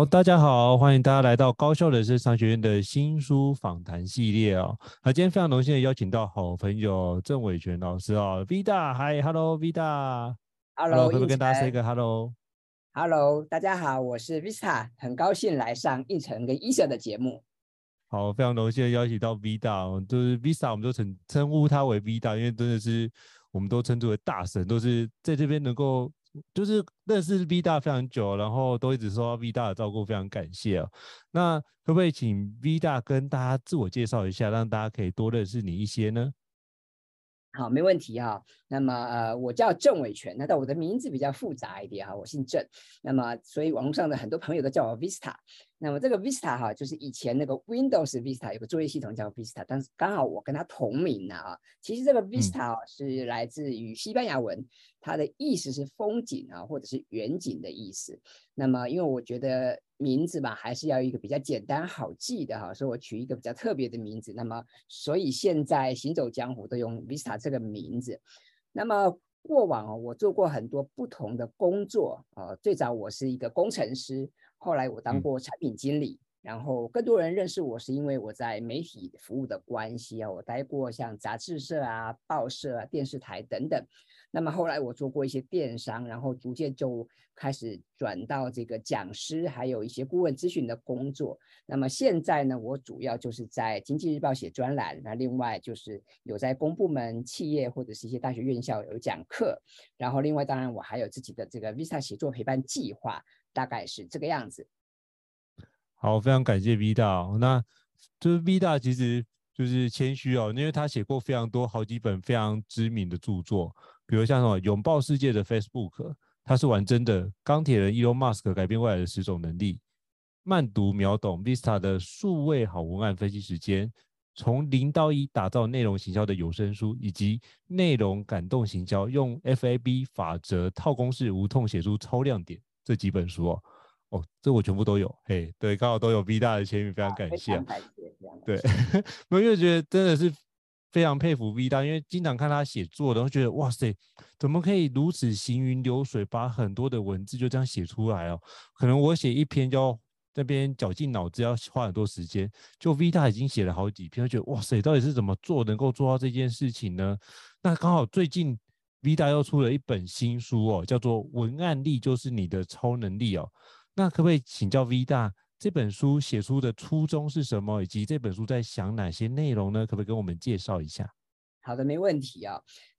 好，大家好，欢迎大家来到高效人生商学院的新书访谈系列哦。那今天非常荣幸的邀请到好朋友郑伟权老师哦，V 大，嗨，Hello，可不可以跟大家 say 个 Hello？Hello，大家好，我是 Vista，很高兴来上胤丞跟 Ethan 的节目。好，非常荣幸的邀请到 V 大哦，就是 Vista，我们都称称呼他为 V 大，因为真的是我们都称之为大神，都是在这边能够。就是认识 V 大非常久，然后都一直受到 V 大的照顾，非常感谢哦。那可不可以请 V 大跟大家自我介绍一下，让大家可以多认识你一些呢？好，没问题哈。那么呃，我叫郑伟权，那但我的名字比较复杂一点哈，我姓郑。那么所以网络上的很多朋友都叫我 Vista。那么这个 Vista 哈，就是以前那个 Windows Vista 有个作业系统叫 Vista，但是刚好我跟他同名呢啊。其实这个 Vista 是来自于西班牙文，它的意思是风景啊，或者是远景的意思。那么因为我觉得名字吧，还是要一个比较简单好记的哈，所以我取一个比较特别的名字。那么所以现在行走江湖都用 Vista 这个名字。那么过往啊，我做过很多不同的工作啊，最早我是一个工程师。后来我当过产品经理，然后更多人认识我是因为我在媒体服务的关系啊，我待过像杂志社啊、报社啊、电视台等等。那么后来我做过一些电商，然后逐渐就开始转到这个讲师，还有一些顾问咨询的工作。那么现在呢，我主要就是在经济日报写专栏，那另外就是有在公部门、企业或者是一些大学院校有讲课。然后另外当然我还有自己的这个 Visa 写作陪伴计划。大概是这个样子。好，非常感谢 V 大哦。那就是 V 大其实就是谦虚哦，因为他写过非常多好几本非常知名的著作，比如像什么拥抱世界的 Facebook，他是玩真的，钢铁人 Elon Musk 改变未来的十种能力，慢读秒懂 Vista 的数位好文案分析时间，从零到一打造内容行销的有声书，以及内容感动行销，用 FAB 法则套公式，无痛写出超亮点。这几本书哦，哦，这我全部都有，嘿，对，刚好都有 V 大的签名，非常感谢，啊、感谢对，因为觉得真的是非常佩服 V 大，因为经常看他写作，然后觉得哇塞，怎么可以如此行云流水，把很多的文字就这样写出来哦？可能我写一篇就要这边绞尽脑汁，要花很多时间，就 V 大已经写了好几篇，就觉得哇塞，到底是怎么做能够做到这件事情呢？那刚好最近。V 大又出了一本新书哦，叫做《文案力就是你的超能力》哦。那可不可以请教 V 大这本书写出的初衷是什么，以及这本书在想哪些内容呢？可不可以跟我们介绍一下？好的，没问题啊。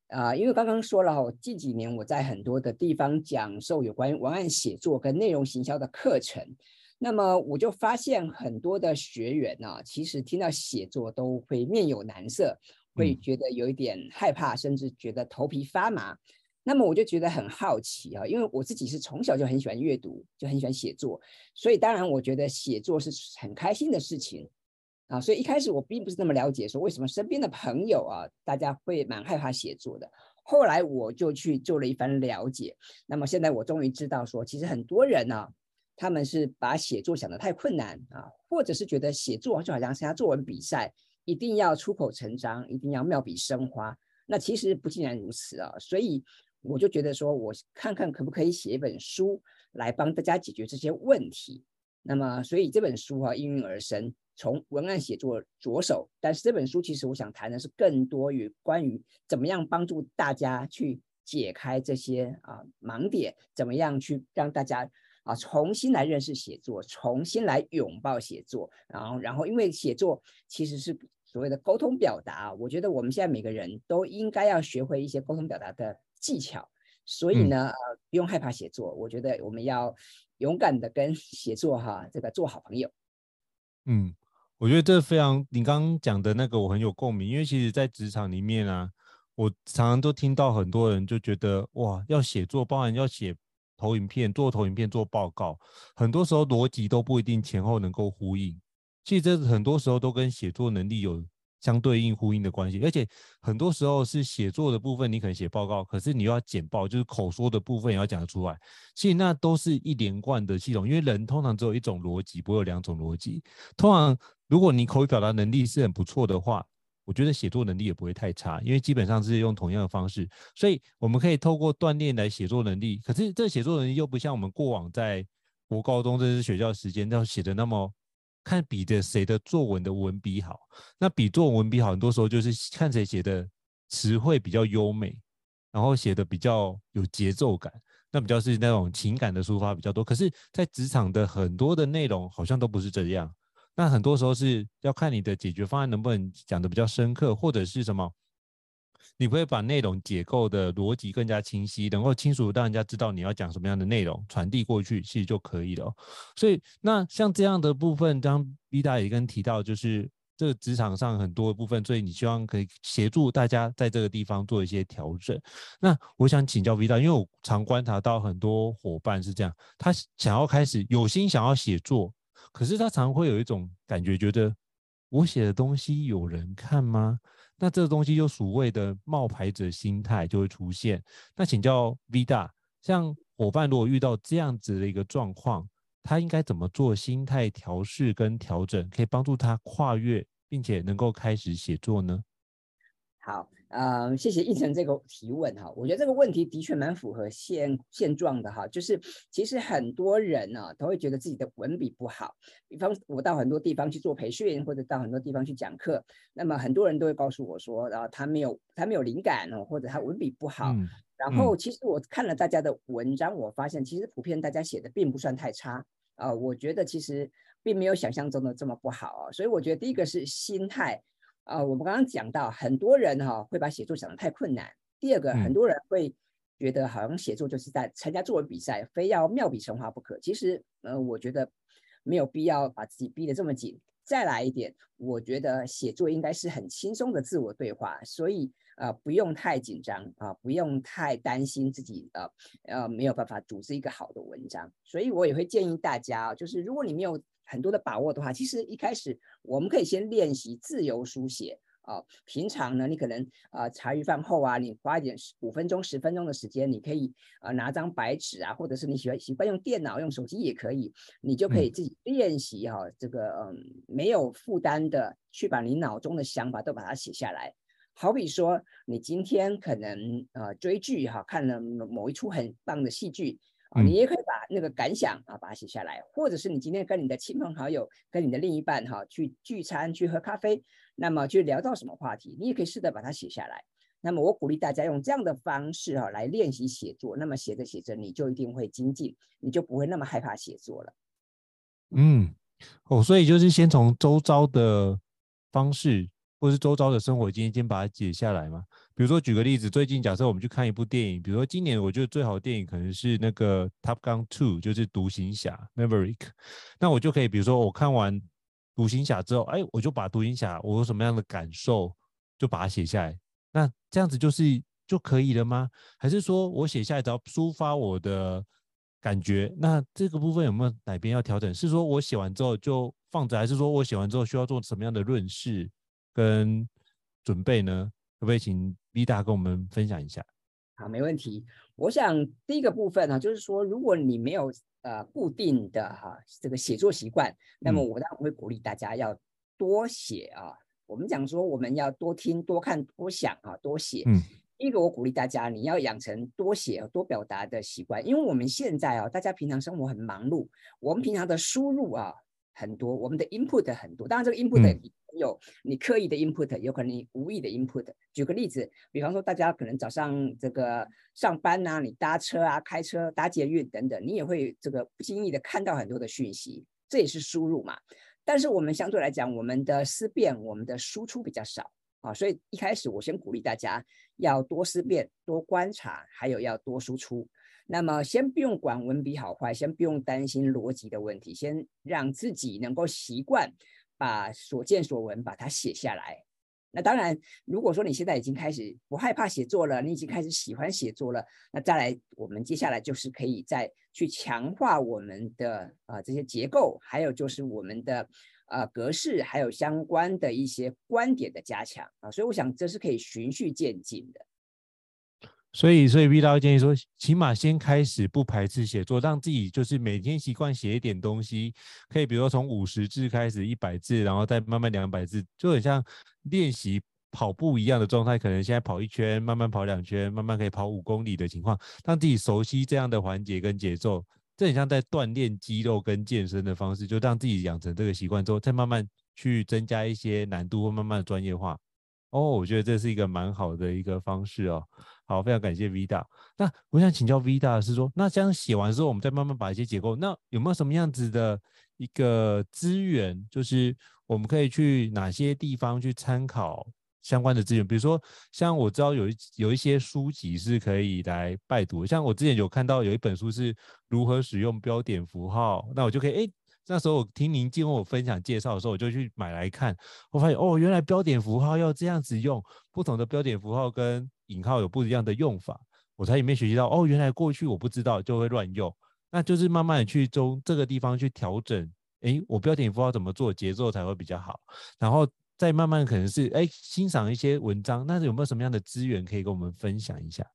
啊、呃，因为刚刚说了哈，近几年我在很多的地方讲授有关于文案写作跟内容行销的课程，那么我就发现很多的学员呢、啊，其实听到写作都会面有难色。会觉得有一点害怕，甚至觉得头皮发麻。那么我就觉得很好奇啊，因为我自己是从小就很喜欢阅读，就很喜欢写作，所以当然我觉得写作是很开心的事情啊。所以一开始我并不是那么了解，说为什么身边的朋友啊，大家会蛮害怕写作的。后来我就去做了一番了解，那么现在我终于知道说，其实很多人呢、啊，他们是把写作想得太困难啊，或者是觉得写作就好像参加作文比赛。一定要出口成章，一定要妙笔生花。那其实不尽然如此啊，所以我就觉得说，我看看可不可以写一本书来帮大家解决这些问题。那么，所以这本书啊应运而生，从文案写作着手。但是这本书其实我想谈的是更多于关于怎么样帮助大家去解开这些啊盲点，怎么样去让大家啊重新来认识写作，重新来拥抱写作。然后，然后因为写作其实是所谓的沟通表达，我觉得我们现在每个人都应该要学会一些沟通表达的技巧。所以呢，呃，不用害怕写作。我觉得我们要勇敢的跟写作哈，这个做好朋友。嗯，我觉得这非常，你刚刚讲的那个我很有共鸣，因为其实，在职场里面啊，我常常都听到很多人就觉得哇，要写作，包含要写投影片、做投影片、做报告，很多时候逻辑都不一定前后能够呼应。其实这很多时候都跟写作能力有。相对应呼应的关系，而且很多时候是写作的部分，你可能写报告，可是你又要简报，就是口说的部分也要讲得出来。其实那都是一连贯的系统，因为人通常只有一种逻辑，不会有两种逻辑。通常如果你口语表达能力是很不错的话，我觉得写作能力也不会太差，因为基本上是用同样的方式，所以我们可以透过锻炼来写作能力。可是这写作能力又不像我们过往在国高中这些学校时间要写的那么。看比的谁的作文的文笔好，那比作文笔好，很多时候就是看谁写的词汇比较优美，然后写的比较有节奏感，那比较是那种情感的抒发比较多。可是，在职场的很多的内容好像都不是这样，那很多时候是要看你的解决方案能不能讲的比较深刻，或者是什么。你不会把内容结构的逻辑更加清晰，能够清楚让人家知道你要讲什么样的内容，传递过去其实就可以了。所以，那像这样的部分，当 V 大也跟提到，就是这个职场上很多的部分，所以你希望可以协助大家在这个地方做一些调整。那我想请教 V 大，因为我常观察到很多伙伴是这样，他想要开始有心想要写作，可是他常会有一种感觉，觉得我写的东西有人看吗？那这个东西就所谓的冒牌者心态就会出现。那请教 V 大，像伙伴如果遇到这样子的一个状况，他应该怎么做心态调试跟调整，可以帮助他跨越，并且能够开始写作呢？好。呃，谢谢奕成这个提问哈，我觉得这个问题的确蛮符合现现状的哈，就是其实很多人呢、啊、都会觉得自己的文笔不好，比方我到很多地方去做培训，或者到很多地方去讲课，那么很多人都会告诉我说，然啊，他没有他没有灵感哦，或者他文笔不好。嗯、然后其实我看了大家的文章，我发现其实普遍大家写的并不算太差啊，我觉得其实并没有想象中的这么不好啊，所以我觉得第一个是心态。啊、呃，我们刚刚讲到，很多人哈、哦、会把写作想得太困难。第二个，很多人会觉得好像写作就是在参加作文比赛，非要妙笔生花不可。其实，呃，我觉得没有必要把自己逼得这么紧。再来一点，我觉得写作应该是很轻松的自我对话，所以呃不用太紧张啊、呃，不用太担心自己呃呃没有办法组织一个好的文章。所以我也会建议大家，就是如果你没有很多的把握的话，其实一开始我们可以先练习自由书写啊、呃。平常呢，你可能啊、呃、茶余饭后啊，你花一点五分钟、十分钟的时间，你可以啊、呃、拿张白纸啊，或者是你喜欢习惯用电脑、用手机也可以，你就可以自己练习哈、啊，这个嗯没有负担的去把你脑中的想法都把它写下来。好比说，你今天可能呃追剧哈、啊，看了某一出很棒的戏剧。啊，你也可以把那个感想啊，把它写下来，或者是你今天跟你的亲朋好友、跟你的另一半哈、啊、去聚餐、去喝咖啡，那么去聊到什么话题，你也可以试着把它写下来。那么我鼓励大家用这样的方式哈、啊、来练习写作，那么写着写着你就一定会精进，你就不会那么害怕写作了。嗯，哦，所以就是先从周遭的方式。或是周遭的生活经验，先把它写下来嘛。比如说，举个例子，最近假设我们去看一部电影，比如说今年我觉得最好的电影可能是那个《Top Gun 2》，就是独行侠 Maverick。那我就可以，比如说我看完独行侠之后，哎，我就把独行侠我有什么样的感受，就把它写下来。那这样子就是就可以了吗？还是说我写下来只要抒发我的感觉？那这个部分有没有哪边要调整？是说我写完之后就放着，还是说我写完之后需要做什么样的论述？跟准备呢，可不可以请 V 大跟我们分享一下？好，没问题。我想第一个部分呢，就是说，如果你没有呃固定的哈这个写作习惯，那么我当然会鼓励大家要多写啊。我们讲说，我们要多听、多看、多想啊，多写。嗯。第一个，我鼓励大家，你要养成多写、多表达的习惯，因为我们现在啊，大家平常生活很忙碌，我们平常的输入啊。很多，我们的 input 很多。当然，这个 input 有你刻意的 input，有可能你无意的 input。举个例子，比方说大家可能早上这个上班啊，你搭车啊、开车、搭捷运等等，你也会这个不经意的看到很多的讯息，这也是输入嘛。但是我们相对来讲，我们的思辨、我们的输出比较少啊，所以一开始我先鼓励大家要多思辨、多观察，还有要多输出。那么先不用管文笔好坏，先不用担心逻辑的问题，先让自己能够习惯把所见所闻把它写下来。那当然，如果说你现在已经开始不害怕写作了，你已经开始喜欢写作了，那再来我们接下来就是可以再去强化我们的啊、这些结构，还有就是我们的啊、格式，还有相关的一些观点的加强啊。所以我想这是可以循序渐进的。所以，所以 V 大建议说，起码先开始不排斥写作，让自己就是每天习惯写一点东西，可以比如说从五十字开始，一百字，然后再慢慢两百字，就很像练习跑步一样的状态。可能现在跑一圈，慢慢跑两圈，慢慢可以跑五公里的情况，让自己熟悉这样的环节跟节奏，这很像在锻炼肌肉跟健身的方式，就让自己养成这个习惯之后，再慢慢去增加一些难度，或慢慢的专业化。哦，我觉得这是一个蛮好的一个方式哦。好，非常感谢 V 大。那我想请教 V 大的是说，那这样写完之后，我们再慢慢把一些结构，那有没有什么样子的一个资源，就是我们可以去哪些地方去参考相关的资源？比如说，像我知道有一有一些书籍是可以来拜读，像我之前有看到有一本书是如何使用标点符号，那我就可以诶，那时候我听您经过我分享介绍的时候，我就去买来看，我发现哦，原来标点符号要这样子用，不同的标点符号跟引号有不一样的用法，我才里面学习到哦，原来过去我不知道就会乱用，那就是慢慢的去从这个地方去调整，诶，我标点符号怎么做节奏才会比较好，然后再慢慢可能是诶，欣赏一些文章，那有没有什么样的资源可以跟我们分享一下？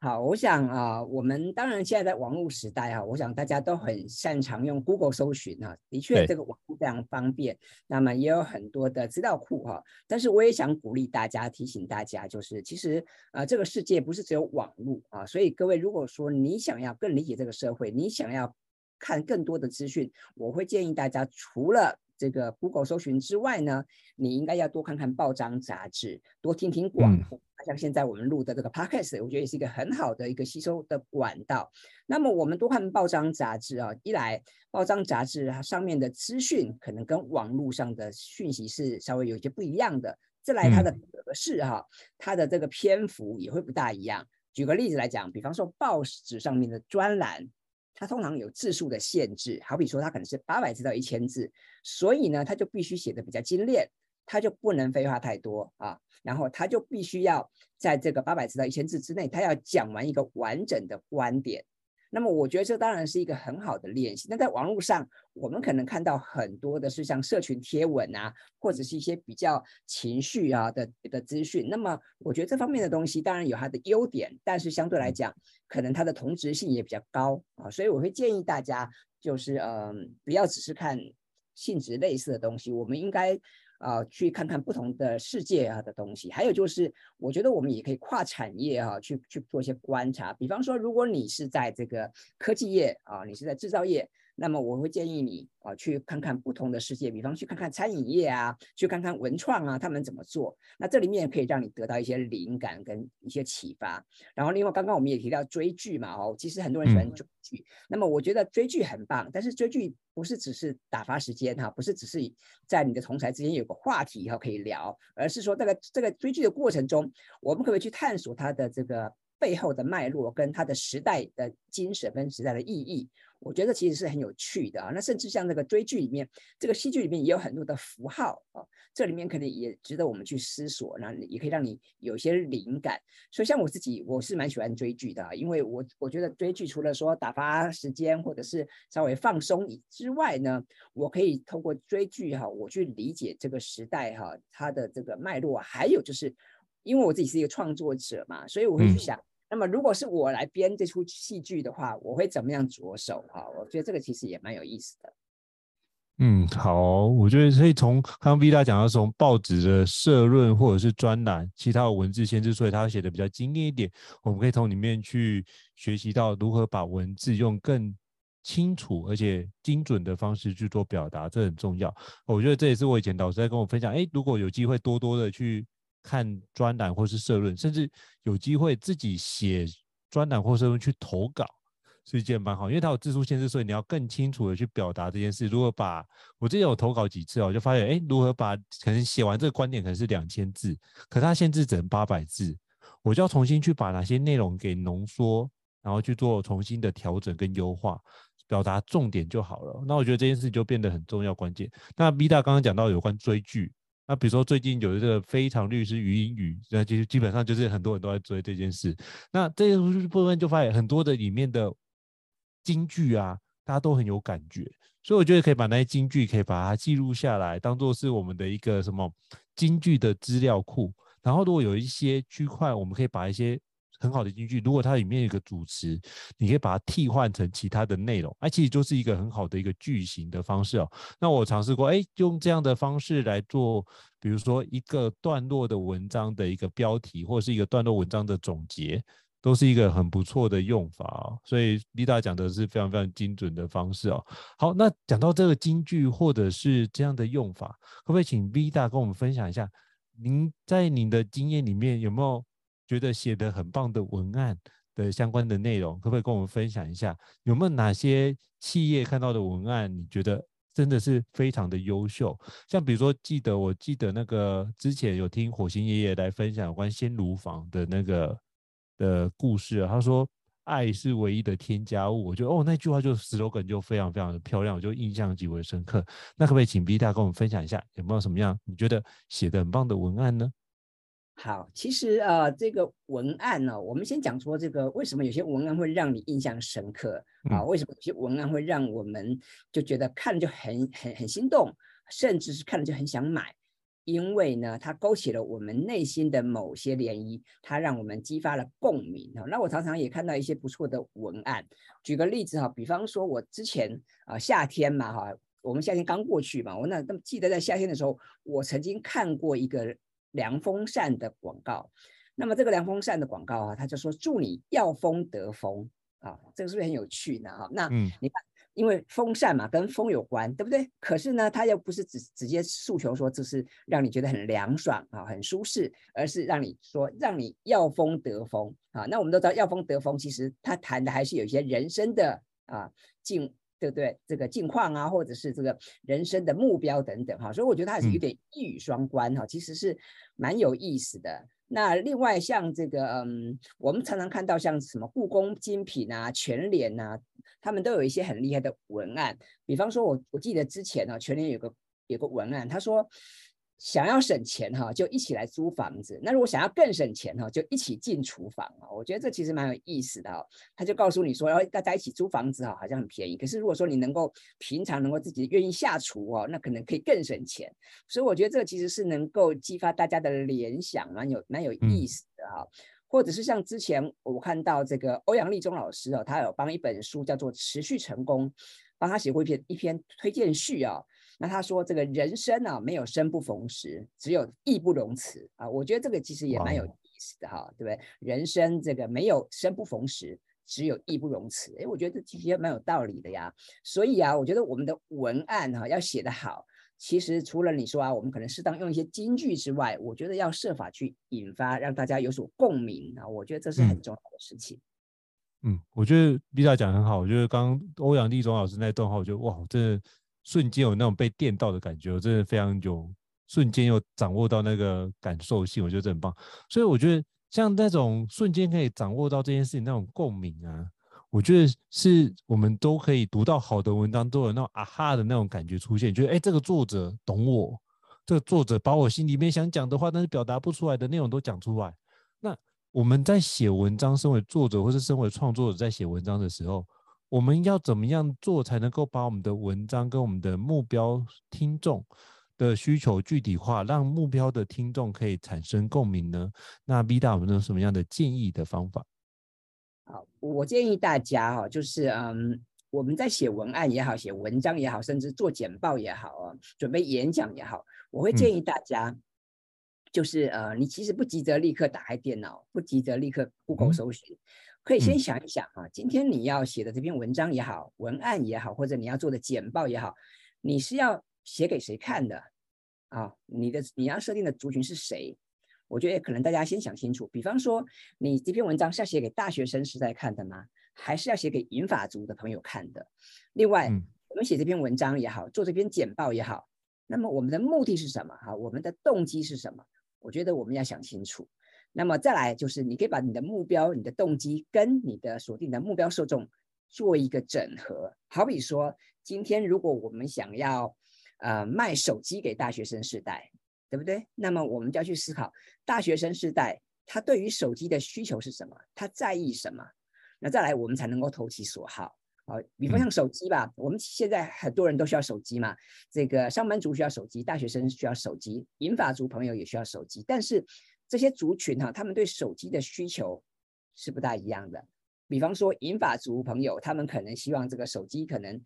好，我想啊，我们当然现在在网络时代啊，我想大家都很擅长用 Google 搜寻啊，的确这个网络非常方便，那么也有很多的资料库哈。但是我也想鼓励大家，提醒大家，就是其实啊，这个世界不是只有网络啊，所以各位如果说你想要更理解这个社会，你想要看更多的资讯，我会建议大家除了这个 Google 搜寻之外呢，你应该要多看看报章杂志，多听听广播。嗯像现在我们录的这个 podcast，我觉得也是一个很好的一个吸收的管道。那么我们多看报章杂志啊，一来报章杂志它上面的资讯可能跟网络上的讯息是稍微有一些不一样的。再来它的格式哈，它的这个篇幅也会不大一样。举个例子来讲，比方说报纸上面的专栏，它通常有字数的限制，好比说它可能是八百字到一千字，所以呢，它就必须写的比较精炼。他就不能废话太多啊，然后他就必须要在这个八百字到一千字之内，他要讲完一个完整的观点。那么我觉得这当然是一个很好的练习。那在网络上，我们可能看到很多的是像社群贴文啊，或者是一些比较情绪啊的的资讯。那么我觉得这方面的东西当然有它的优点，但是相对来讲，可能它的同质性也比较高啊。所以我会建议大家，就是嗯，不要只是看性质类似的东西，我们应该。啊，去看看不同的世界啊的东西，还有就是，我觉得我们也可以跨产业啊，去去做一些观察。比方说，如果你是在这个科技业啊，你是在制造业。那么我会建议你啊，去看看不同的世界，比方去看看餐饮业啊，去看看文创啊，他们怎么做。那这里面可以让你得到一些灵感跟一些启发。然后另外，刚刚我们也提到追剧嘛，哦，其实很多人喜欢追剧。嗯、那么我觉得追剧很棒，但是追剧不是只是打发时间哈，不是只是在你的同才之间有个话题哈可以聊，而是说这个这个追剧的过程中，我们可不可以去探索它的这个背后的脉络，跟它的时代的精神跟时代的意义？我觉得其实是很有趣的啊，那甚至像那个追剧里面，这个戏剧里面也有很多的符号啊，这里面可能也值得我们去思索，那也可以让你有一些灵感。所以像我自己，我是蛮喜欢追剧的啊，因为我我觉得追剧除了说打发时间或者是稍微放松以之外呢，我可以通过追剧哈，我去理解这个时代哈，它的这个脉络，还有就是因为我自己是一个创作者嘛，所以我会去想。那么，如果是我来编这出戏剧的话，我会怎么样着手？哈，我觉得这个其实也蛮有意思的。嗯，好，我觉得可以从刚刚 V 大讲到从报纸的社论或者是专栏，其他的文字先知，所以他写的比较精炼一点，我们可以从里面去学习到如何把文字用更清楚而且精准的方式去做表达，这很重要。我觉得这也是我以前导师在跟我分享，哎，如果有机会多多的去看专栏或是社论，甚至有机会自己写专栏或社论去投稿。是一件蛮好，因为它有字数限制，所以你要更清楚的去表达这件事。如果把我之前有投稿几次哦，我就发现，哎，如何把可能写完这个观点可能是两千字，可它限制只能八百字，我就要重新去把哪些内容给浓缩，然后去做重新的调整跟优化，表达重点就好了。那我觉得这件事就变得很重要关键。那 V 大刚刚讲到有关追剧，那比如说最近有一个非常律师余英语，那其实基本上就是很多人都在追这件事。那这部分就发现很多的里面的。金句啊，大家都很有感觉，所以我觉得可以把那些金句可以把它记录下来，当做是我们的一个什么金句的资料库。然后如果有一些区块，我们可以把一些很好的金句，如果它里面有个主词，你可以把它替换成其他的内容，哎，其实就是一个很好的一个句型的方式哦。那我尝试过，哎，用这样的方式来做，比如说一个段落的文章的一个标题，或者是一个段落文章的总结。都是一个很不错的用法哦，所以 Vida 讲的是非常非常精准的方式哦。好，那讲到这个金句或者是这样的用法，可不可以请 Vida 跟我们分享一下？您在您的经验里面有没有觉得写得很棒的文案的相关的内容？可不可以跟我们分享一下？有没有哪些企业看到的文案你觉得真的是非常的优秀？像比如说，记得我记得那个之前有听火星爷爷来分享有关鲜乳坊的那个。的故事啊，他说爱是唯一的添加物，我觉得哦那句话就 slogan 就非常非常的漂亮，我就印象极为深刻。那可不可以请 Vida 跟我们分享一下，有没有什么样你觉得写的很棒的文案呢？好，其实呃这个文案呢、哦，我们先讲说这个为什么有些文案会让你印象深刻啊？为什么有些文案会让我们就觉得看了就很很很心动，甚至是看了就很想买？因为呢，它勾起了我们内心的某些涟漪，它让我们激发了共鸣啊。那我常常也看到一些不错的文案。举个例子哈，比方说我之前啊夏天嘛哈，我们夏天刚过去嘛，我那那么记得在夏天的时候，我曾经看过一个凉风扇的广告。那么这个凉风扇的广告啊，他就说祝你要风得风啊，这个是不是很有趣呢？哈，那你看。因为风扇嘛，跟风有关，对不对？可是呢，它又不是直直接诉求说这是让你觉得很凉爽啊，很舒适，而是让你说让你要风得风啊。那我们都知道要风得风，其实它谈的还是有一些人生的啊境，对不对？这个境况啊，或者是这个人生的目标等等哈。所以我觉得它还是有点一语双关哈，其实是蛮有意思的。那另外像这个，嗯，我们常常看到像什么故宫精品啊、全联啊，他们都有一些很厉害的文案。比方说我，我我记得之前呢、啊，全联有个有个文案，他说。想要省钱哈，就一起来租房子。那如果想要更省钱哈，就一起进厨房啊。我觉得这其实蛮有意思的哈。他就告诉你说，要大家一起租房子哈，好像很便宜。可是如果说你能够平常能够自己愿意下厨哦，那可能可以更省钱。所以我觉得这个其实是能够激发大家的联想，蛮有蛮有意思的哈。或者是像之前我看到这个欧阳立中老师哦，他有帮一本书叫做《持续成功》，帮他写过一篇一篇推荐序啊。那他说这个人生啊，没有生不逢时，只有义不容辞啊。我觉得这个其实也蛮有意思的哈，哇对不对？人生这个没有生不逢时，只有义不容辞。哎，我觉得这其实也蛮有道理的呀。所以啊，我觉得我们的文案哈、啊、要写得好，其实除了你说啊，我们可能适当用一些金句之外，我觉得要设法去引发让大家有所共鸣啊。我觉得这是很重要的事情。嗯，嗯，我觉得 Lisa 讲很好。我觉得刚刚欧阳立中老师那段话，我觉得哇，真的。瞬间有那种被电到的感觉，我真的非常有瞬间又掌握到那个感受性，我觉得这很棒。所以我觉得像那种瞬间可以掌握到这件事情那种共鸣啊，我觉得是我们都可以读到好的文章都有那种啊哈的那种感觉出现，觉得哎，这个作者懂我，这个作者把我心里面想讲的话，但是表达不出来的内容都讲出来。那我们在写文章，身为作者或是身为创作者在写文章的时候。我们要怎么样做才能够把我们的文章跟我们的目标听众的需求具体化，让目标的听众可以产生共鸣呢？那 Vida 我们有什么样的建议的方法？好，我建议大家哈，就是嗯，我们在写文案也好，写文章也好，甚至做简报也好啊，准备演讲也好，我会建议大家，就是呃，你其实不急着立刻打开电脑，不急着立刻 Google 搜寻。可以先想一想啊，今天你要写的这篇文章也好，文案也好，或者你要做的简报也好，你是要写给谁看的啊？你的你要设定的族群是谁？我觉得可能大家先想清楚。比方说，你这篇文章是要写给大学生时代看的吗？还是要写给银发族的朋友看的？另外，嗯、我们写这篇文章也好，做这篇简报也好，那么我们的目的是什么？哈，我们的动机是什么？我觉得我们要想清楚。那么再来就是，你可以把你的目标、你的动机跟你的锁定的目标受众做一个整合。好比说，今天如果我们想要呃卖手机给大学生世代。对不对？那么我们就要去思考，大学生世代他对于手机的需求是什么？他在意什么？那再来，我们才能够投其所好。好，比方像手机吧，我们现在很多人都需要手机嘛。这个上班族需要手机，大学生需要手机，银发族朋友也需要手机。但是这些族群哈，他们对手机的需求是不大一样的。比方说银发族朋友，他们可能希望这个手机可能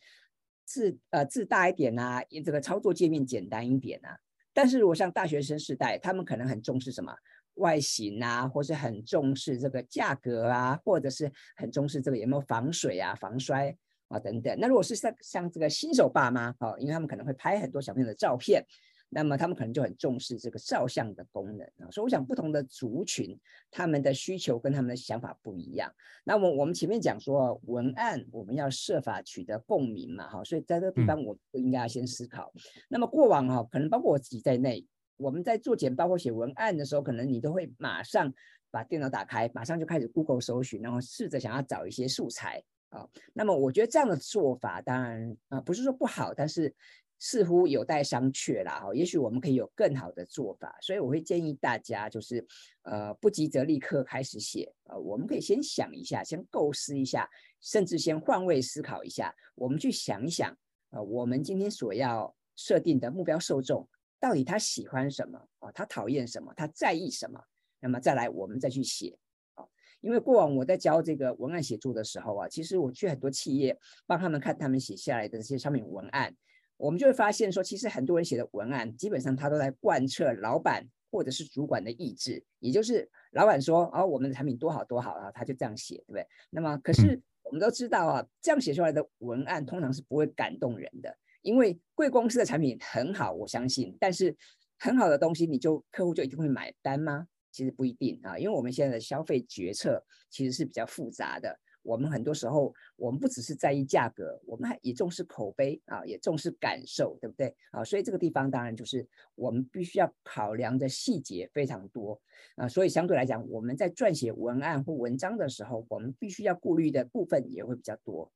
字呃字大一点啊，这个操作界面简单一点啊。但是如果像大学生时代，他们可能很重视什么外形啊，或是很重视这个价格啊，或者是很重视这个有没有防水啊、防摔啊等等。那如果是像像这个新手爸妈啊，因为他们可能会拍很多小朋友的照片。那么他们可能就很重视这个照相的功能啊，所以我想不同的族群，他们的需求跟他们的想法不一样。那么我们前面讲说文案我们要设法取得共鸣嘛，哈，所以在这个地方我们应该要先思考。那么过往哈，可能包括我自己在内，我们在做简报或写文案的时候，可能你都会马上把电脑打开，马上就开始 Google 搜寻，然后试着想要找一些素材啊。那么我觉得这样的做法当然啊不是说不好，但是。似乎有待商榷啦，哈，也许我们可以有更好的做法，所以我会建议大家，就是呃，不急着立刻开始写，呃，我们可以先想一下，先构思一下，甚至先换位思考一下，我们去想一想，呃，我们今天所要设定的目标受众到底他喜欢什么啊？他讨厌什么？他在意什么？那么再来，我们再去写啊。因为过往我在教这个文案写作的时候啊，其实我去很多企业帮他们看他们写下来的这些商品文案。我们就会发现说，其实很多人写的文案，基本上他都在贯彻老板或者是主管的意志，也就是老板说，哦，我们的产品多好多好啊，他就这样写，对不对？那么，可是我们都知道啊，这样写出来的文案通常是不会感动人的，因为贵公司的产品很好，我相信，但是很好的东西，你就客户就一定会买单吗？其实不一定啊，因为我们现在的消费决策其实是比较复杂的。我们很多时候，我们不只是在意价格，我们还也重视口碑啊，也重视感受，对不对啊？所以这个地方当然就是我们必须要考量的细节非常多啊。所以相对来讲，我们在撰写文案或文章的时候，我们必须要顾虑的部分也会比较多。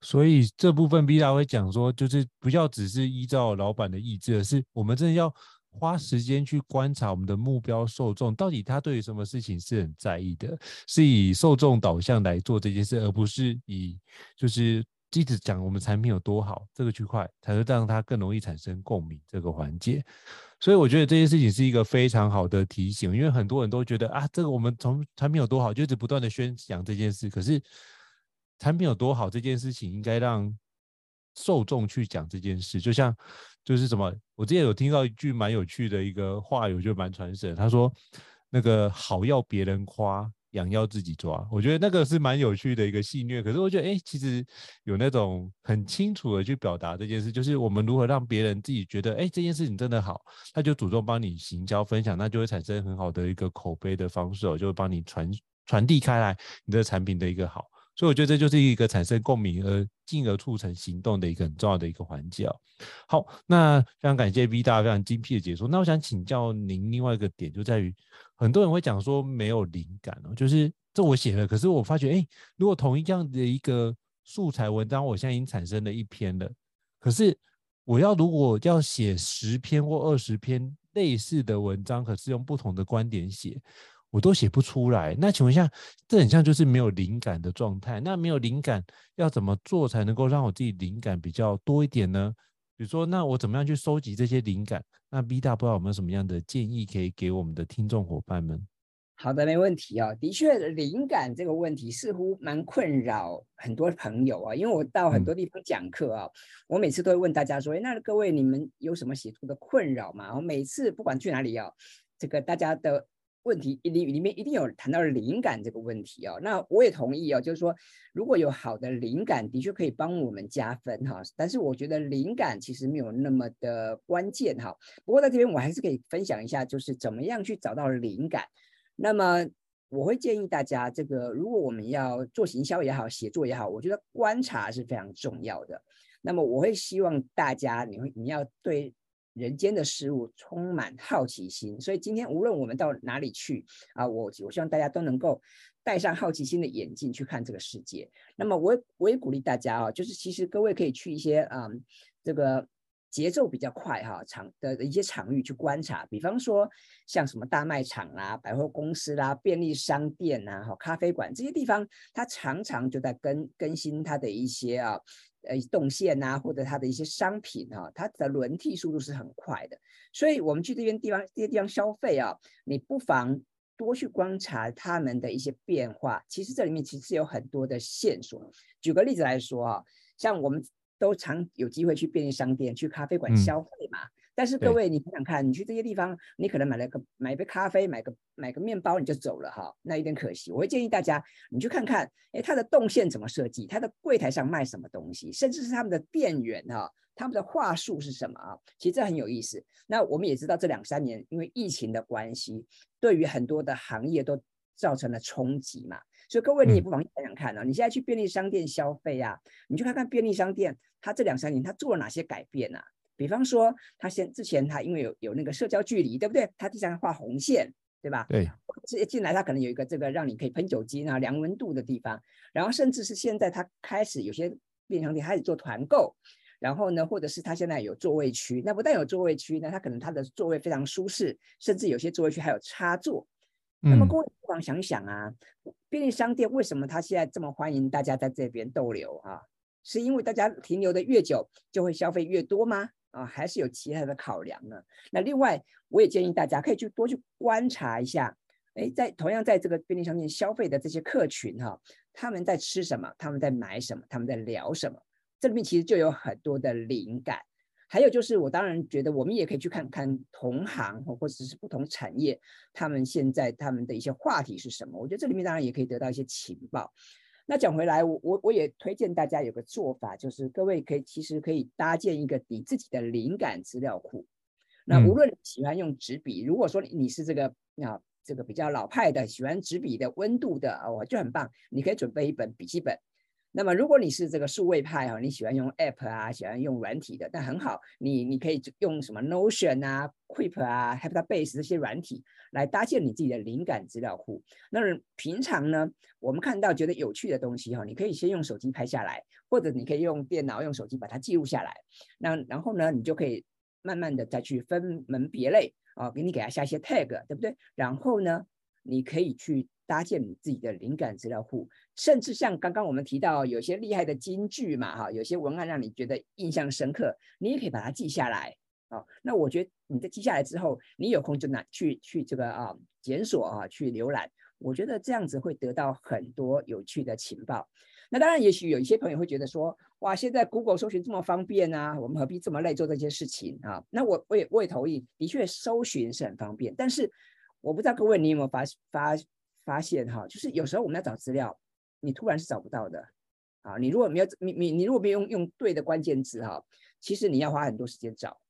所以这部分必达会讲说，就是不要只是依照老板的意志，而是我们真的要。花时间去观察我们的目标受众，到底他对于什么事情是很在意的，是以受众导向来做这件事，而不是以就是一直讲我们产品有多好这个区块，才会让他更容易产生共鸣这个环节。所以我觉得这件事情是一个非常好的提醒，因为很多人都觉得啊，这个我们从产品有多好，就一直不断的宣讲这件事，可是产品有多好这件事情应该让受众去讲这件事，就像。就是什么？我之前有听到一句蛮有趣的一个话语，我觉得蛮传神。他说：“那个好要别人夸，痒要自己抓。”我觉得那个是蛮有趣的一个戏谑。可是我觉得，哎，其实有那种很清楚的去表达这件事，就是我们如何让别人自己觉得，哎，这件事情真的好，他就主动帮你行销分享，那就会产生很好的一个口碑的方式，就会帮你传传递开来你的产品的一个好。所以我觉得这就是一个产生共鸣而进而促成行动的一个很重要的一个环节。好，那非常感谢 V 大非常精辟的解说。那我想请教您另外一个点，就在于很多人会讲说没有灵感哦，就是这我写了，可是我发觉，哎，如果同一样的一个素材文章，我现在已经产生了一篇了，可是我要如果要写十篇或二十篇类似的文章，可是用不同的观点写。我都写不出来，那请问一下，这很像就是没有灵感的状态。那没有灵感，要怎么做才能够让我自己灵感比较多一点呢？比如说，那我怎么样去收集这些灵感？那 V 大不知道有没有什么样的建议可以给我们的听众伙伴们？好的，没问题啊、哦。的确，灵感这个问题似乎蛮困扰很多朋友啊。因为我到很多地方讲课啊，嗯、我每次都会问大家说：“哎，那各位你们有什么写作的困扰吗？”我每次不管去哪里啊，这个大家的。问题里里面一定有谈到灵感这个问题哦。那我也同意哦，就是说如果有好的灵感，的确可以帮我们加分哈。但是我觉得灵感其实没有那么的关键哈。不过在这边我还是可以分享一下，就是怎么样去找到灵感。那么我会建议大家，这个如果我们要做行销也好，写作也好，我觉得观察是非常重要的。那么我会希望大家，你会你要对。人间的事物充满好奇心，所以今天无论我们到哪里去啊，我我希望大家都能够戴上好奇心的眼镜去看这个世界。那么我我也鼓励大家啊，就是其实各位可以去一些嗯这个节奏比较快哈场的一些场域去观察，比方说像什么大卖场啦、百货公司啦、便利商店呐、哈咖啡馆这些地方，它常常就在更更新它的一些啊。呃，动线呐、啊，或者它的一些商品哈、啊，它的轮替速度是很快的，所以我们去这边地方这些地方消费啊，你不妨多去观察他们的一些变化。其实这里面其实有很多的线索。举个例子来说啊，像我们都常有机会去便利商店、去咖啡馆消费嘛。嗯但是各位，你想想看，你去这些地方，你可能买了个买一杯咖啡，买个买个面包，你就走了哈，那有点可惜。我会建议大家，你去看看，哎，它的动线怎么设计，它的柜台上卖什么东西，甚至是他们的店员哈，他们的话术是什么啊？其实这很有意思。那我们也知道，这两三年因为疫情的关系，对于很多的行业都造成了冲击嘛。所以各位，你也不妨想想看啊，你现在去便利商店消费啊，你去看看便利商店，它这两三年它做了哪些改变啊？比方说，他先之前他因为有有那个社交距离，对不对？他地上画红线，对吧？对。这进来他可能有一个这个让你可以喷酒精啊、量温度的地方，然后甚至是现在他开始有些便利商店开始做团购，然后呢，或者是他现在有座位区，那不但有座位区呢，他可能他的座位非常舒适，甚至有些座位区还有插座。嗯。那么各位不妨想想啊，便利商店为什么他现在这么欢迎大家在这边逗留啊？是因为大家停留的越久，就会消费越多吗？啊，还是有其他的考量呢。那另外，我也建议大家可以去多去观察一下，哎，在同样在这个便利商店消费的这些客群哈，他们在吃什么？他们在买什么？他们在聊什么？这里面其实就有很多的灵感。还有就是，我当然觉得我们也可以去看看同行或者是不同产业，他们现在他们的一些话题是什么？我觉得这里面当然也可以得到一些情报。那讲回来，我我我也推荐大家有个做法，就是各位可以其实可以搭建一个你自己的灵感资料库。那无论喜欢用纸笔，如果说你是这个啊这个比较老派的，喜欢纸笔的温度的啊，我就很棒，你可以准备一本笔记本。那么，如果你是这个数位派哈，你喜欢用 App 啊，喜欢用软体的，那很好，你你可以用什么 Notion 啊、Keep 啊、Heptabase 这些软体来搭建你自己的灵感资料库。那平常呢，我们看到觉得有趣的东西哈，你可以先用手机拍下来，或者你可以用电脑、用手机把它记录下来。那然后呢，你就可以慢慢的再去分门别类啊，给你给它下一些 tag，对不对？然后呢，你可以去。搭建你自己的灵感资料库，甚至像刚刚我们提到有些厉害的金句嘛，哈，有些文案让你觉得印象深刻，你也可以把它记下来啊。那我觉得你在记下来之后，你有空就拿去去这个啊检索啊去浏览，我觉得这样子会得到很多有趣的情报。那当然，也许有一些朋友会觉得说，哇，现在 Google 搜寻这么方便啊，我们何必这么累做这些事情啊？那我我也我也同意，的确搜寻是很方便，但是我不知道各位你有没有发发。发现哈，就是有时候我们要找资料，你突然是找不到的啊。你如果没有你你你如果没有用用对的关键字哈，其实你要花很多时间找。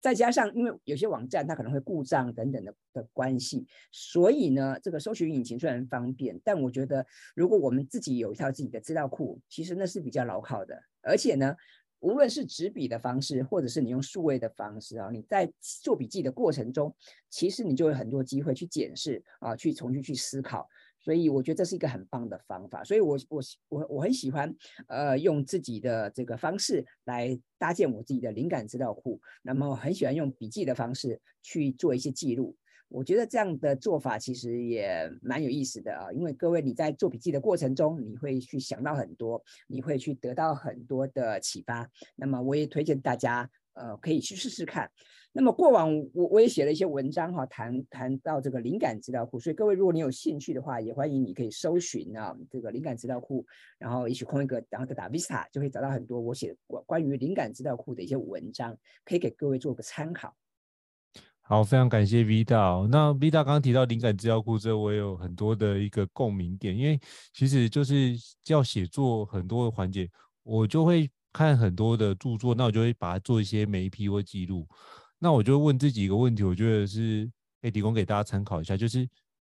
再加上因为有些网站它可能会故障等等的的关系，所以呢，这个搜寻引擎虽然方便，但我觉得如果我们自己有一套自己的资料库，其实那是比较牢靠的，而且呢。无论是纸笔的方式，或者是你用数位的方式啊，你在做笔记的过程中，其实你就有很多机会去检视啊，去重新去思考。所以我觉得这是一个很棒的方法。所以我我我我很喜欢呃用自己的这个方式来搭建我自己的灵感资料库，那么很喜欢用笔记的方式去做一些记录。我觉得这样的做法其实也蛮有意思的啊，因为各位你在做笔记的过程中，你会去想到很多，你会去得到很多的启发。那么我也推荐大家，呃，可以去试试看。那么过往我我也写了一些文章哈，谈谈到这个灵感资料库，所以各位如果你有兴趣的话，也欢迎你可以搜寻啊这个灵感资料库，然后一起空一个，然后再打 Vista，就会找到很多我写关关于灵感资料库的一些文章，可以给各位做个参考。好，非常感谢 V 大。那 V 大刚刚提到灵感资料库之后，我也有很多的一个共鸣点，因为其实就是要写作很多的环节，我就会看很多的著作，那我就会把它做一些每一批或记录。那我就问自己一个问题，我觉得是可以提供给大家参考一下，就是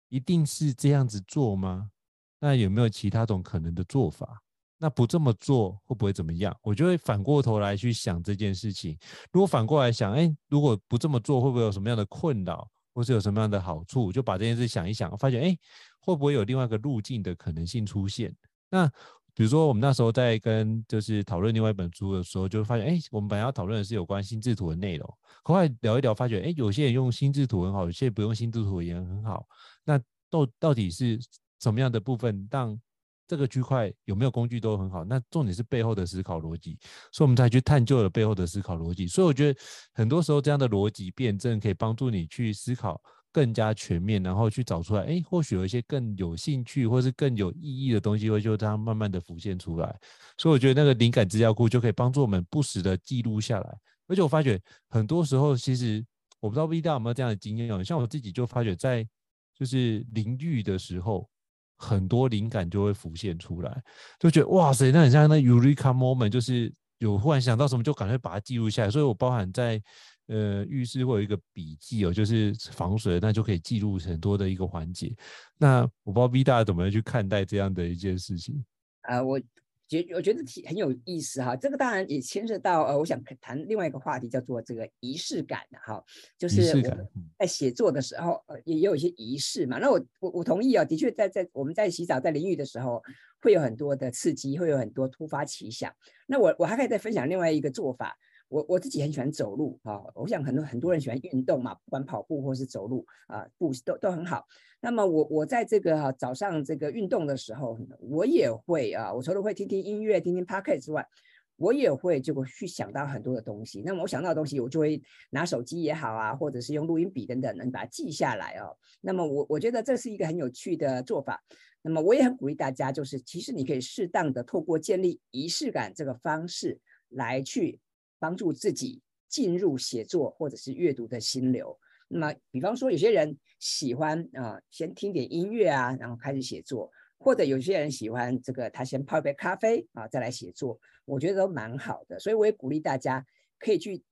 一定是这样子做吗？那有没有其他种可能的做法？那不这么做会不会怎么样？我就会反过头来去想这件事情。如果反过来想，哎，如果不这么做，会不会有什么样的困扰，或是有什么样的好处？就把这件事想一想，发现，哎，会不会有另外一个路径的可能性出现？那比如说，我们那时候在跟就是讨论另外一本书的时候，就发现，哎，我们本来要讨论的是有关心智图的内容，后来聊一聊，发觉，哎，有些人用心智图很好，有些人不用心智图也很好。那到到底是什么样的部分让？这个区块有没有工具都很好，那重点是背后的思考逻辑，所以我们才去探究了背后的思考逻辑。所以我觉得很多时候这样的逻辑辩证可以帮助你去思考更加全面，然后去找出来，哎，或许有一些更有兴趣或是更有意义的东西会就这样慢慢的浮现出来。所以我觉得那个灵感资料库就可以帮助我们不时的记录下来。而且我发觉很多时候，其实我不知道 V 大有没有这样的经验哦，像我自己就发觉在就是淋浴的时候。很多灵感就会浮现出来，就觉得哇塞，那很像那 Eureka moment，就是有忽然想到什么，就赶快把它记录下来。所以我包含在呃浴室会有一个笔记哦，就是防水，那就可以记录很多的一个环节。那我不知道 V 大怎么样去看待这样的一件事情啊、我。觉我觉得挺很有意思哈，这个当然也牵涉到呃，我想谈另外一个话题，叫做这个仪式感的哈，就是我在写作的时候呃，也有一些仪式嘛。那我我我同意啊，的确在在我们在洗澡在淋浴的时候，会有很多的刺激，会有很多突发奇想。那我我还可以再分享另外一个做法。我我自己很喜欢走路啊，我想很多很多人喜欢运动嘛，不管跑步或是走路啊，步都都很好。那么我我在这个哈早上这个运动的时候，我也会啊，我除了会听听音乐、听听 Podcast 之外，我也会就会去想到很多的东西。那么我想到的东西，我就会拿手机也好啊，或者是用录音笔等等，能把它记下来哦。那么我我觉得这是一个很有趣的做法。那么我也很鼓励大家，就是其实你可以适当的透过建立仪式感这个方式来去。帮助自己进入写作或者是阅读的心流。那么，比方说，有些人喜欢啊、先听点音乐啊，然后开始写作；或者有些人喜欢这个，他先泡一杯咖啡啊，再来写作。我觉得都蛮好的，所以我也鼓励大家可以去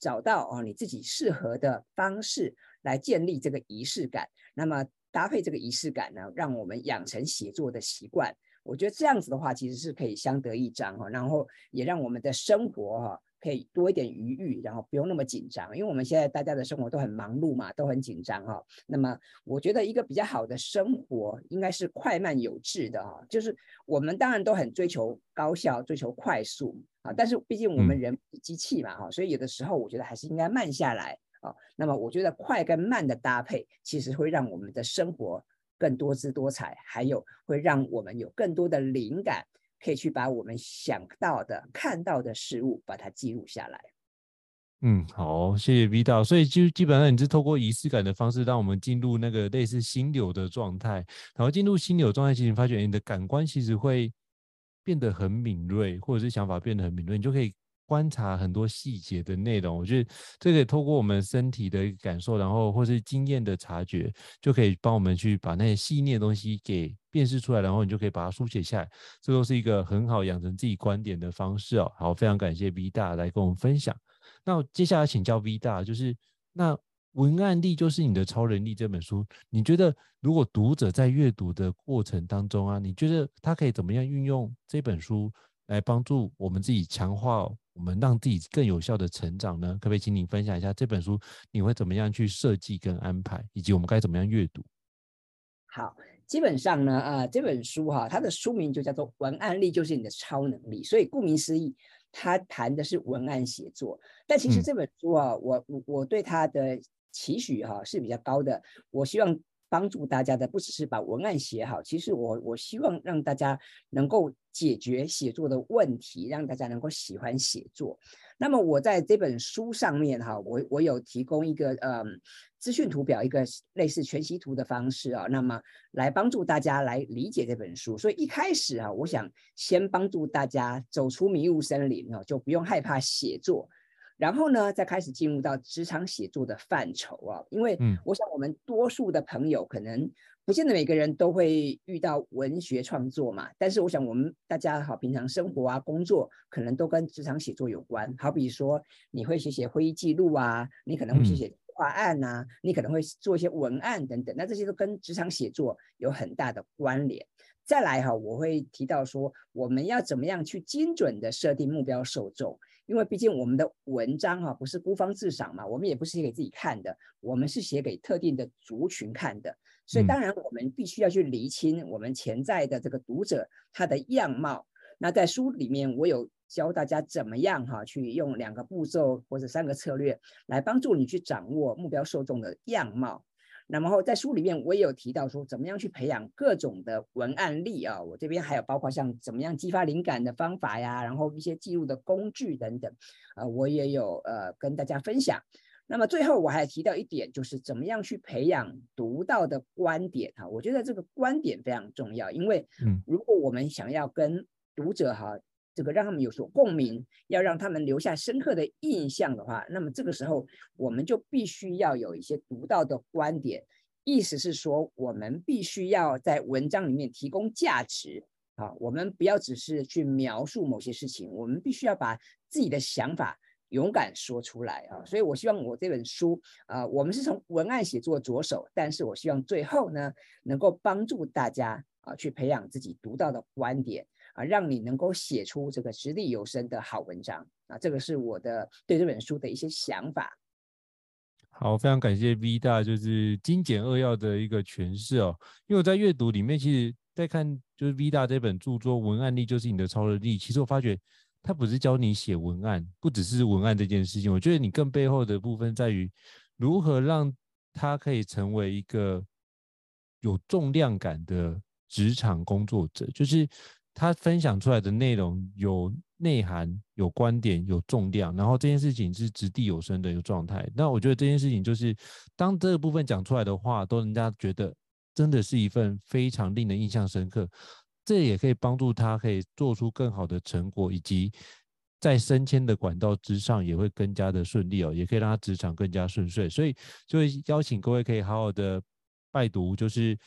找到啊，你自己适合的方式来建立这个仪式感。那么搭配这个仪式感呢，让我们养成写作的习惯。我觉得这样子的话，其实是可以相得益彰哈，然后也让我们的生活哈可以多一点余裕，然后不用那么紧张，因为我们现在大家的生活都很忙碌嘛，都很紧张哈。那么我觉得一个比较好的生活应该是快慢有致的哈，就是我们当然都很追求高效、追求快速啊，但是毕竟我们人机器嘛哈，所以有的时候我觉得还是应该慢下来啊。那么我觉得快跟慢的搭配，其实会让我们的生活。更多姿多彩，还有会让我们有更多的灵感，可以去把我们想到的、看到的事物，把它记录下来。嗯，好，谢谢 V 大。所以就基本上你是透过仪式感的方式，让我们进入那个类似心流的状态。然后进入心流状态，其实你发觉你的感官其实会变得很敏锐，或者是想法变得很敏锐，你就可以。观察很多细节的内容，我觉得这个透过我们身体的感受，然后或是经验的察觉，就可以帮我们去把那些细腻的东西给辨识出来，然后你就可以把它书写下来。这都是一个很好养成自己观点的方式哦。好，非常感谢 V 大来跟我们分享。那接下来请教 V 大，就是那文案力就是你的超能力这本书，你觉得如果读者在阅读的过程当中啊，你觉得他可以怎么样运用这本书来帮助我们自己强化？我们让自己更有效的成长呢？可不可以请你分享一下这本书你会怎么样去设计跟安排，以及我们该怎么样阅读？好，基本上呢，啊、呃，这本书哈、啊，它的书名就叫做“文案力就是你的超能力”，所以顾名思义，它谈的是文案写作。但其实这本书啊，嗯、我我我对它的期许哈、啊、是比较高的，我希望。帮助大家的不只是把文案写好，其实我我希望让大家能够解决写作的问题，让大家能够喜欢写作。那么我在这本书上面哈，我我有提供一个嗯资讯图表，一个类似全息图的方式啊，那么来帮助大家来理解这本书。所以一开始啊，我想先帮助大家走出迷雾森林啊，就不用害怕写作。然后呢，再开始进入到职场写作的范畴啊，因为我想我们多数的朋友可能不见得每个人都会遇到文学创作嘛，但是我想我们大家好，平常生活啊、工作可能都跟职场写作有关。好比说，你会写写会议记录啊，你可能会写写计划案啊，你可能会做一些文案等等，那这些都跟职场写作有很大的关联。再来哈，我会提到说，我们要怎么样去精准的设定目标受众。因为毕竟我们的文章哈不是孤芳自赏嘛，我们也不是写给自己看的，我们是写给特定的族群看的，所以当然我们必须要去厘清我们潜在的这个读者他的样貌。那在书里面我有教大家怎么样哈去用两个步骤或者三个策略来帮助你去掌握目标受众的样貌。那么在书里面，我也有提到说，怎么样去培养各种的文案力啊？我这边还有包括像怎么样激发灵感的方法呀，然后一些记录的工具等等，呃，我也有呃跟大家分享。那么最后我还提到一点，就是怎么样去培养独到的观点哈？我觉得这个观点非常重要，因为如果我们想要跟读者哈。这个让他们有所共鸣，要让他们留下深刻的印象的话，那么这个时候我们就必须要有一些独到的观点。意思是说，我们必须要在文章里面提供价值啊，我们不要只是去描述某些事情，我们必须要把自己的想法勇敢说出来啊。所以我希望我这本书啊，我们是从文案写作着手，但是我希望最后呢，能够帮助大家啊，去培养自己独到的观点。啊，让你能够写出这个掷地有声的好文章啊，这个是我的对这本书的一些想法。好，非常感谢 V 大就是精简扼要的一个诠释哦。因为我在阅读里面，其实在看就是 V 大这本著作《文案力就是你的超能力》，其实我发觉它不是教你写文案，不只是文案这件事情。我觉得你更背后的部分在于如何让它可以成为一个有重量感的职场工作者，就是。他分享出来的内容有内涵、有观点、有重量，然后这件事情是掷地有声的一个状态。那我觉得这件事情就是，当这个部分讲出来的话，都人家觉得真的是一份非常令人印象深刻。这也可以帮助他可以做出更好的成果，以及在升迁的管道之上也会更加的顺利哦，也可以让他职场更加顺遂。所以就会邀请各位可以好好的拜读，就是。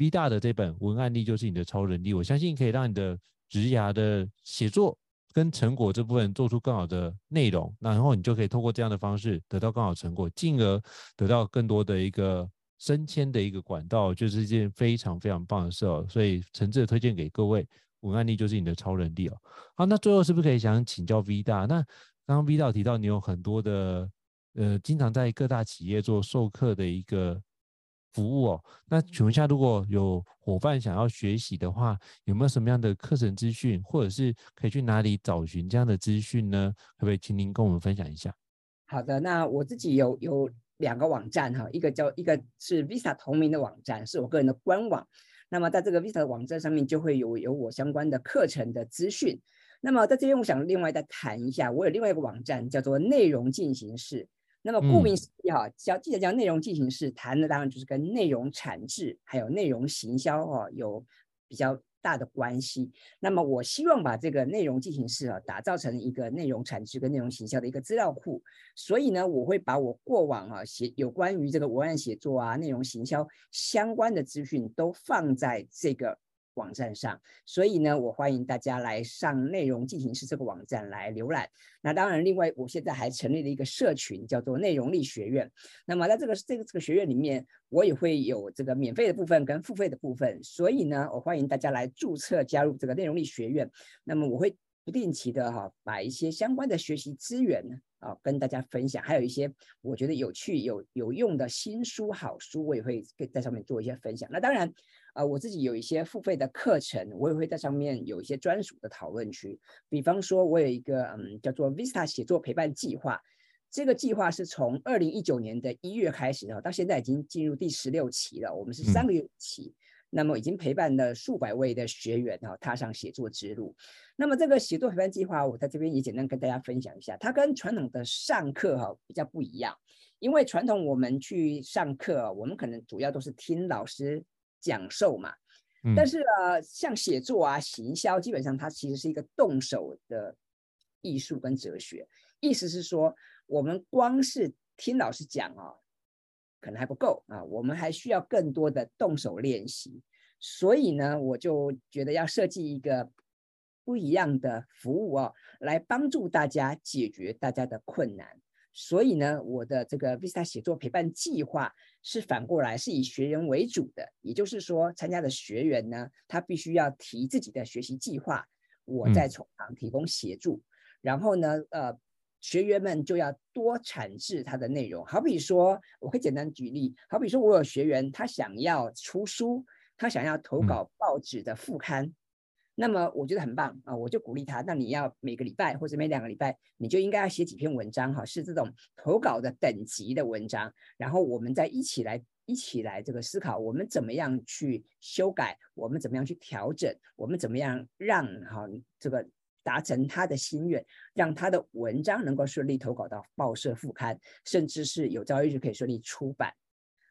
V 大的这本文案力就是你的超能力，我相信可以让你的职涯的写作跟成果这部分做出更好的内容，那然后你就可以透过这样的方式得到更好成果，进而得到更多的一个升迁的一个管道，就是一件非常非常棒的事哦。所以诚挚的推荐给各位，文案力就是你的超能力哦。好，那最后是不是可以想请教 V 大？那刚刚 V 大提到你有很多的呃，经常在各大企业做授课的一个。服务哦，那请问一下，如果有伙伴想要学习的话，有没有什么样的课程资讯，或者是可以去哪里找寻这样的资讯呢？可不可以请您跟我们分享一下？好的，那我自己有有两个网站哈，一个叫一个是 Visa 同名的网站，是我个人的官网。那么在这个 Visa 的网站上面，就会有有我相关的课程的资讯。那么在这边，我想另外再谈一下，我有另外一个网站叫做内容进行式。那么顾名思义哈，叫记得叫内容进行式，谈的当然就是跟内容产制还有内容行销哈有比较大的关系。那么我希望把这个内容进行式啊打造成一个内容产制跟内容行销的一个资料库。所以呢，我会把我过往啊写有关于这个文案写作啊、内容行销相关的资讯都放在这个。网站上，所以呢，我欢迎大家来上内容进行式这个网站来浏览。那当然，另外我现在还成立了一个社群，叫做内容力学院。那么在这个这个这个学院里面，我也会有这个免费的部分跟付费的部分。所以呢，我欢迎大家来注册加入这个内容力学院。那么我会不定期的哈，把一些相关的学习资源啊跟大家分享，还有一些我觉得有趣有有用的新书好书，我也会在上面做一些分享。那当然。呃，我自己有一些付费的课程，我也会在上面有一些专属的讨论区。比方说，我有一个嗯叫做 Vista 写作陪伴计划，这个计划是从二零一九年的一月开始的，到现在已经进入第十六期了。我们是三个月期，那么已经陪伴了数百位的学员哈踏上写作之路。那么这个写作陪伴计划，我在这边也简单跟大家分享一下，它跟传统的上课哈比较不一样，因为传统我们去上课，我们可能主要都是听老师。讲授嘛，但是呢，像写作啊、行销，基本上它其实是一个动手的艺术跟哲学。意思是说，我们光是听老师讲哦，可能还不够啊，我们还需要更多的动手练习。所以呢，我就觉得要设计一个不一样的服务哦，来帮助大家解决大家的困难。所以呢，我的这个 Vista 写作陪伴计划是反过来是以学员为主的，也就是说，参加的学员呢，他必须要提自己的学习计划，我在从旁提供协助。嗯、然后呢，呃，学员们就要多产制他的内容。好比说，我可以简单举例，好比说我有学员他想要出书。他想要投稿报纸的副刊，嗯、那么我觉得很棒啊，我就鼓励他。那你要每个礼拜或者每两个礼拜，你就应该要写几篇文章哈，是这种投稿的等级的文章。然后我们再一起来一起来这个思考，我们怎么样去修改，我们怎么样去调整，我们怎么样让哈这个达成他的心愿，让他的文章能够顺利投稿到报社副刊，甚至是有朝一日可以顺利出版。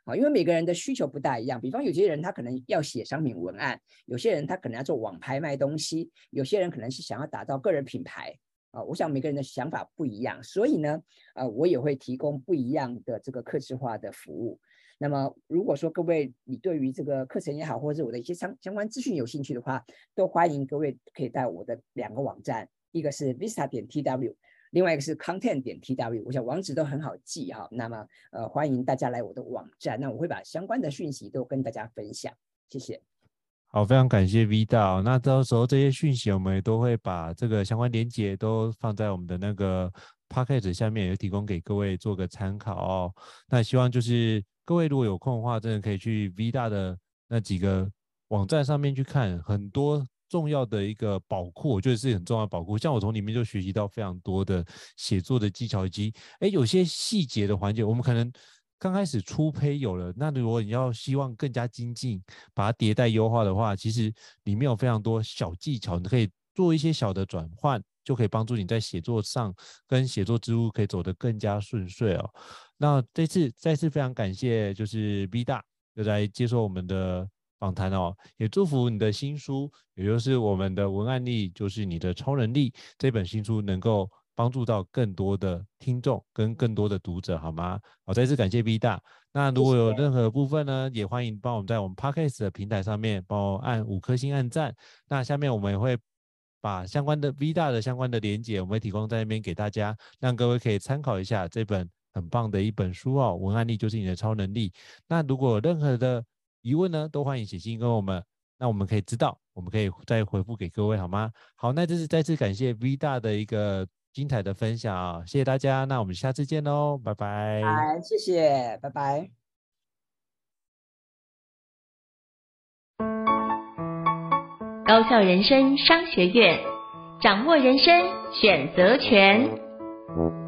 啊因为每个人的需求不大一样，比方有些人他可能要写商品文案，有些人他可能要做网拍卖东西，有些人可能是想要打造个人品牌啊。我想每个人的想法不一样，所以呢，呃，我也会提供不一样的这个客制化的服务。那么如果说各位你对于这个课程也好，或者我的一些相相关资讯有兴趣的话，都欢迎各位可以在我的两个网站，一个是 Vista 点 TW。另外一个是 content 点 tw，我想网址都很好记哈。那么呃，欢迎大家来我的网站，那我会把相关的讯息都跟大家分享。谢谢。好，非常感谢 V 大。那到时候这些讯息我们也都会把这个相关连接都放在我们的那个 podcast 下面，也提供给各位做个参考哦。那希望就是各位如果有空的话，真的可以去 V 大的那几个网站上面去看很多。重要的一个宝库，我觉得是很重要的宝库。像我从里面就学习到非常多的写作的技巧，以及哎，有些细节的环节，我们可能刚开始初胚有了，那如果你要希望更加精进，把它迭代优化的话，其实里面有非常多小技巧，你可以做一些小的转换，就可以帮助你在写作上跟写作之路可以走得更加顺遂哦。那这次再次非常感谢，就是 V 大又来接受我们的。访谈哦，也祝福你的新书，也就是我们的文案力，就是你的超能力这本新书，能够帮助到更多的听众跟更多的读者，好吗？好，再次感谢 V 大。那如果有任何部分呢，也欢迎帮我们在我们 Podcast 的平台上面帮我按五颗星按赞。那下面我们也会把相关的 V 大的相关的连接，我们会提供在那边给大家，让各位可以参考一下这本很棒的一本书哦。文案力就是你的超能力。那如果有任何的疑问呢，都欢迎写信跟我们，那我们可以知道，我们可以再回复给各位，好吗？好，那这是再次感谢 V 大的一个精彩的分享啊，谢谢大家，那我们下次见喽，拜拜。好，谢谢，拜拜。高校人生商学院，掌握人生选择权。